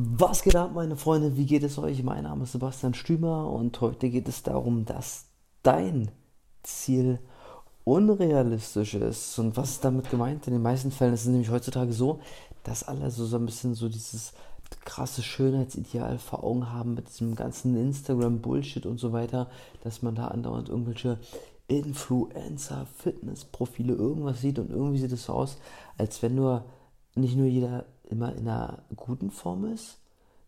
Was geht ab, meine Freunde? Wie geht es euch? Mein Name ist Sebastian Stümer und heute geht es darum, dass dein Ziel unrealistisch ist. Und was ist damit gemeint? In den meisten Fällen ist es nämlich heutzutage so, dass alle so, so ein bisschen so dieses krasse Schönheitsideal vor Augen haben mit diesem ganzen Instagram-Bullshit und so weiter, dass man da andauernd irgendwelche Influencer, Fitnessprofile, irgendwas sieht und irgendwie sieht es so aus, als wenn nur nicht nur jeder immer in einer guten Form ist,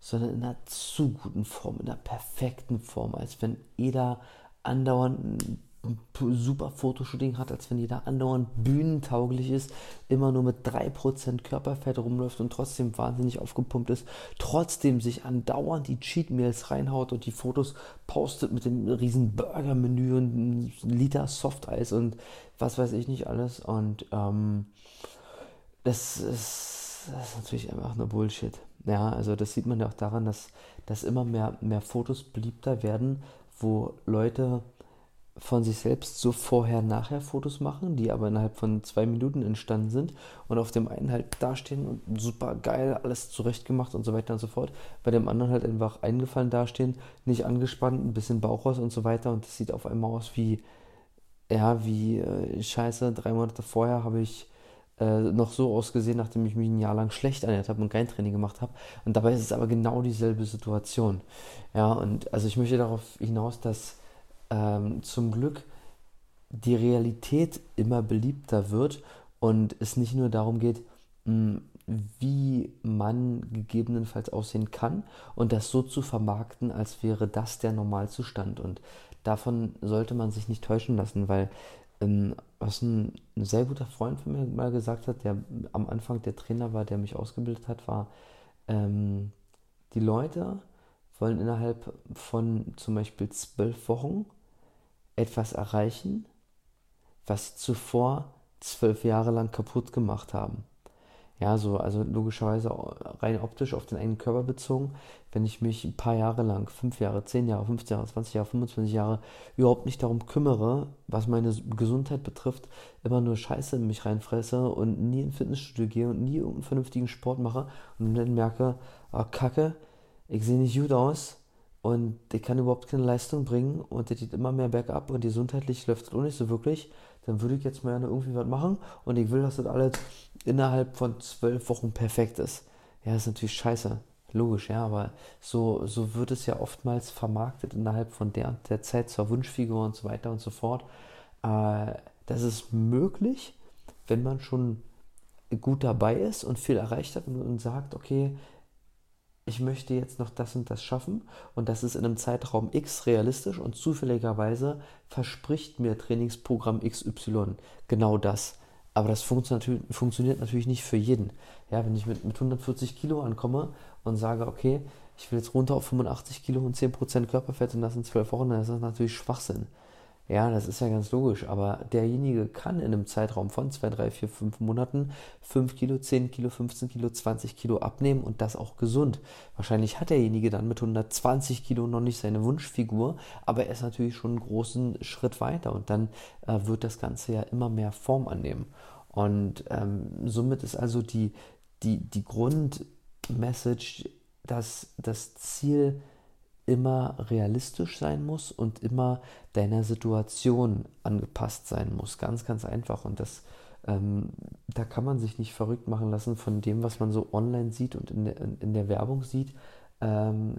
sondern in einer zu guten Form, in einer perfekten Form, als wenn jeder andauernd ein super Fotoshooting hat, als wenn jeder andauernd bühnentauglich ist, immer nur mit 3% Körperfett rumläuft und trotzdem wahnsinnig aufgepumpt ist, trotzdem sich andauernd die Cheat Meals reinhaut und die Fotos postet mit dem riesen Burger-Menü und einem Liter Softeis und was weiß ich nicht alles. Und ähm, das ist das ist natürlich einfach nur Bullshit. Ja, also das sieht man ja auch daran, dass, dass immer mehr, mehr Fotos beliebter werden, wo Leute von sich selbst so vorher-nachher Fotos machen, die aber innerhalb von zwei Minuten entstanden sind und auf dem einen halt dastehen und super geil, alles zurechtgemacht und so weiter und so fort, bei dem anderen halt einfach eingefallen dastehen, nicht angespannt, ein bisschen Bauch raus und so weiter und das sieht auf einmal aus wie, ja, wie äh, scheiße, drei Monate vorher habe ich äh, noch so ausgesehen, nachdem ich mich ein Jahr lang schlecht ernährt habe und kein Training gemacht habe. Und dabei ist es aber genau dieselbe Situation. Ja, und also ich möchte darauf hinaus, dass ähm, zum Glück die Realität immer beliebter wird und es nicht nur darum geht, mh, wie man gegebenenfalls aussehen kann und das so zu vermarkten, als wäre das der Normalzustand. Und davon sollte man sich nicht täuschen lassen, weil ähm, was ein, ein, sehr guter Freund von mir mal gesagt hat, der am Anfang der Trainer war, der mich ausgebildet hat, war, ähm, die Leute wollen innerhalb von zum Beispiel zwölf Wochen etwas erreichen, was zuvor zwölf Jahre lang kaputt gemacht haben. Ja, so, also logischerweise rein optisch auf den eigenen Körper bezogen, wenn ich mich ein paar Jahre lang, fünf Jahre, zehn Jahre, 15 Jahre, 20 Jahre, 25 Jahre überhaupt nicht darum kümmere, was meine Gesundheit betrifft, immer nur Scheiße in mich reinfresse und nie ins Fitnessstudio gehe und nie irgendeinen vernünftigen Sport mache und dann merke, oh, Kacke, ich sehe nicht gut aus und ich kann überhaupt keine Leistung bringen und es geht immer mehr bergab und gesundheitlich läuft es auch nicht so wirklich, dann würde ich jetzt mal irgendwie was machen und ich will, dass das alles innerhalb von zwölf Wochen perfekt ist. Ja, ist natürlich scheiße. Logisch, ja, aber so, so wird es ja oftmals vermarktet innerhalb von der, der Zeit zur Wunschfigur und so weiter und so fort. Äh, das ist möglich, wenn man schon gut dabei ist und viel erreicht hat und, und sagt, okay, ich möchte jetzt noch das und das schaffen und das ist in einem Zeitraum X realistisch und zufälligerweise verspricht mir Trainingsprogramm XY genau das. Aber das funktioniert natürlich nicht für jeden. Ja, wenn ich mit, mit 140 Kilo ankomme und sage, okay, ich will jetzt runter auf 85 Kilo und 10% Körperfett und das in 12 Wochen, dann ist das natürlich Schwachsinn. Ja, das ist ja ganz logisch, aber derjenige kann in einem Zeitraum von 2, 3, 4, 5 Monaten 5 Kilo, 10 Kilo, 15 Kilo, 20 Kilo abnehmen und das auch gesund. Wahrscheinlich hat derjenige dann mit 120 Kilo noch nicht seine Wunschfigur, aber er ist natürlich schon einen großen Schritt weiter und dann äh, wird das Ganze ja immer mehr Form annehmen. Und ähm, somit ist also die, die, die Grundmessage, dass das Ziel immer realistisch sein muss und immer deiner Situation angepasst sein muss. Ganz, ganz einfach. Und das, ähm, da kann man sich nicht verrückt machen lassen von dem, was man so online sieht und in der, in der Werbung sieht. Ähm,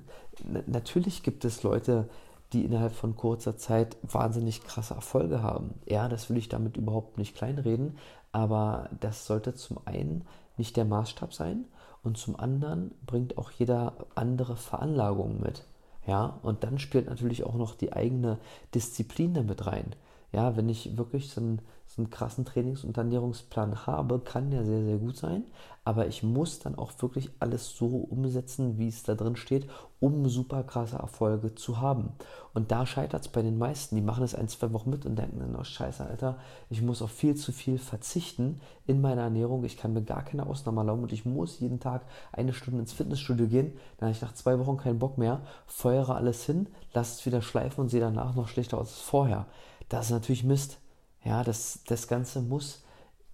natürlich gibt es Leute, die innerhalb von kurzer Zeit wahnsinnig krasse Erfolge haben. Ja, das will ich damit überhaupt nicht kleinreden, aber das sollte zum einen nicht der Maßstab sein und zum anderen bringt auch jeder andere Veranlagungen mit. Ja, und dann spielt natürlich auch noch die eigene Disziplin damit rein. Ja, wenn ich wirklich so einen, so einen krassen Trainings- und Ernährungsplan habe, kann der sehr, sehr gut sein. Aber ich muss dann auch wirklich alles so umsetzen, wie es da drin steht, um super krasse Erfolge zu haben. Und da scheitert es bei den meisten. Die machen es ein, zwei Wochen mit und denken dann, oh scheiße, Alter, ich muss auf viel zu viel verzichten in meiner Ernährung. Ich kann mir gar keine Ausnahme erlauben und ich muss jeden Tag eine Stunde ins Fitnessstudio gehen. Dann habe ich nach zwei Wochen keinen Bock mehr, feuere alles hin, lasse es wieder schleifen und sehe danach noch schlechter aus als vorher. Das ist natürlich Mist. Ja, das, das Ganze muss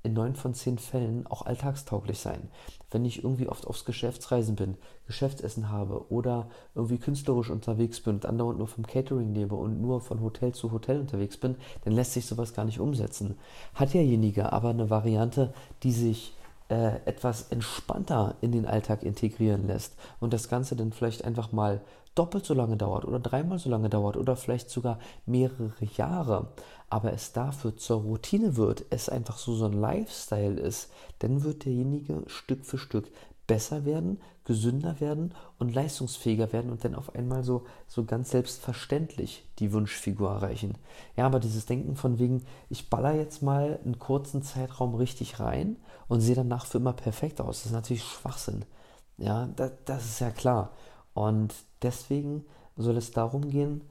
in neun von zehn Fällen auch alltagstauglich sein. Wenn ich irgendwie oft aufs Geschäftsreisen bin, Geschäftsessen habe oder irgendwie künstlerisch unterwegs bin und andauernd nur vom Catering lebe und nur von Hotel zu Hotel unterwegs bin, dann lässt sich sowas gar nicht umsetzen. Hat derjenige aber eine Variante, die sich äh, etwas entspannter in den Alltag integrieren lässt und das Ganze dann vielleicht einfach mal doppelt so lange dauert oder dreimal so lange dauert oder vielleicht sogar mehrere Jahre, aber es dafür zur Routine wird, es einfach so so ein Lifestyle ist, dann wird derjenige Stück für Stück besser werden, gesünder werden und leistungsfähiger werden und dann auf einmal so, so ganz selbstverständlich die Wunschfigur erreichen. Ja, aber dieses Denken von wegen, ich baller jetzt mal einen kurzen Zeitraum richtig rein und sehe danach für immer perfekt aus, das ist natürlich Schwachsinn. Ja, das, das ist ja klar. Und deswegen soll es darum gehen,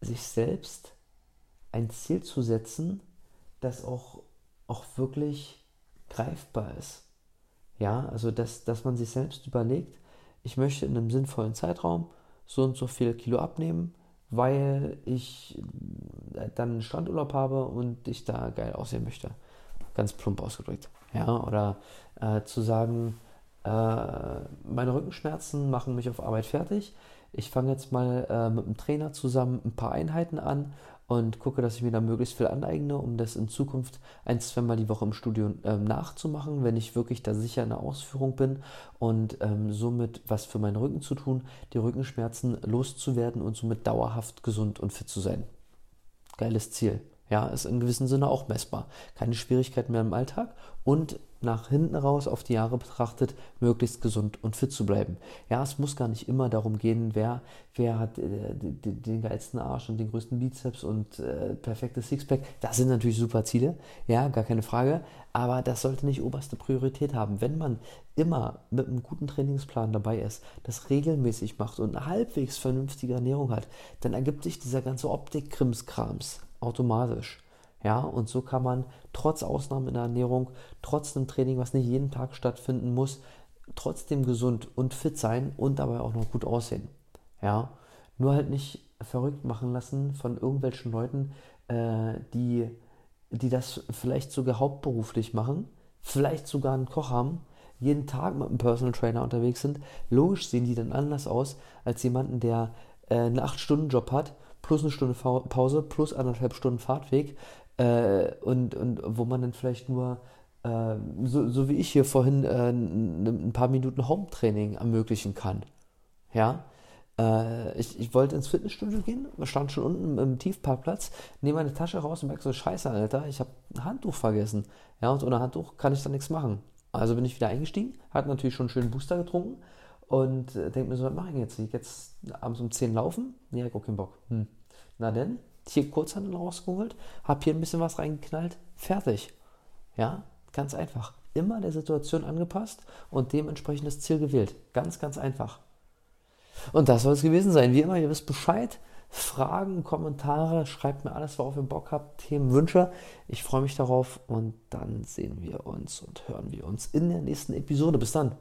sich selbst ein Ziel zu setzen, das auch, auch wirklich greifbar ist. Ja, also dass, dass man sich selbst überlegt, ich möchte in einem sinnvollen Zeitraum so und so viel Kilo abnehmen, weil ich äh, dann einen Strandurlaub habe und ich da geil aussehen möchte. Ganz plump ausgedrückt. Ja, oder äh, zu sagen, meine Rückenschmerzen machen mich auf Arbeit fertig. Ich fange jetzt mal äh, mit dem Trainer zusammen ein paar Einheiten an und gucke, dass ich mir da möglichst viel aneigne, um das in Zukunft ein, zweimal die Woche im Studio äh, nachzumachen, wenn ich wirklich da sicher in der Ausführung bin und ähm, somit was für meinen Rücken zu tun, die Rückenschmerzen loszuwerden und somit dauerhaft gesund und fit zu sein. Geiles Ziel. Ja, ist in gewissem Sinne auch messbar. Keine Schwierigkeiten mehr im Alltag und nach hinten raus auf die Jahre betrachtet, möglichst gesund und fit zu bleiben. Ja, es muss gar nicht immer darum gehen, wer, wer hat äh, den, den geilsten Arsch und den größten Bizeps und äh, perfektes Sixpack. Das sind natürlich super Ziele, ja, gar keine Frage. Aber das sollte nicht oberste Priorität haben. Wenn man immer mit einem guten Trainingsplan dabei ist, das regelmäßig macht und eine halbwegs vernünftige Ernährung hat, dann ergibt sich dieser ganze Optik-Krimskrams automatisch. Ja, und so kann man trotz Ausnahmen in der Ernährung, trotz einem Training, was nicht jeden Tag stattfinden muss, trotzdem gesund und fit sein und dabei auch noch gut aussehen. Ja, nur halt nicht verrückt machen lassen von irgendwelchen Leuten, äh, die, die das vielleicht sogar hauptberuflich machen, vielleicht sogar einen Koch haben, jeden Tag mit einem Personal Trainer unterwegs sind. Logisch sehen die dann anders aus als jemanden, der äh, einen 8-Stunden-Job hat, plus eine Stunde Pause, plus anderthalb Stunden Fahrtweg, äh, und, und wo man dann vielleicht nur, äh, so, so wie ich hier vorhin, äh, ein paar Minuten Home-Training ermöglichen kann. Ja, äh, ich, ich wollte ins Fitnessstudio gehen, stand schon unten im Tiefparkplatz, nehme meine Tasche raus und merke so, scheiße, Alter, ich habe ein Handtuch vergessen. Ja, und ohne Handtuch kann ich da nichts machen. Also bin ich wieder eingestiegen, hatte natürlich schon einen schönen Booster getrunken und äh, denke mir so, was mache ich jetzt? Ich jetzt abends um 10 laufen? Nee, ich habe keinen Bock. Hm. Na denn, hier Kurzhandel rausgeholt, habe hier ein bisschen was reingeknallt, fertig. Ja, ganz einfach. Immer der Situation angepasst und dementsprechend das Ziel gewählt. Ganz, ganz einfach. Und das soll es gewesen sein. Wie immer, ihr wisst Bescheid. Fragen, Kommentare, schreibt mir alles, worauf ihr Bock habt, Themen, Wünsche. Ich freue mich darauf und dann sehen wir uns und hören wir uns in der nächsten Episode. Bis dann.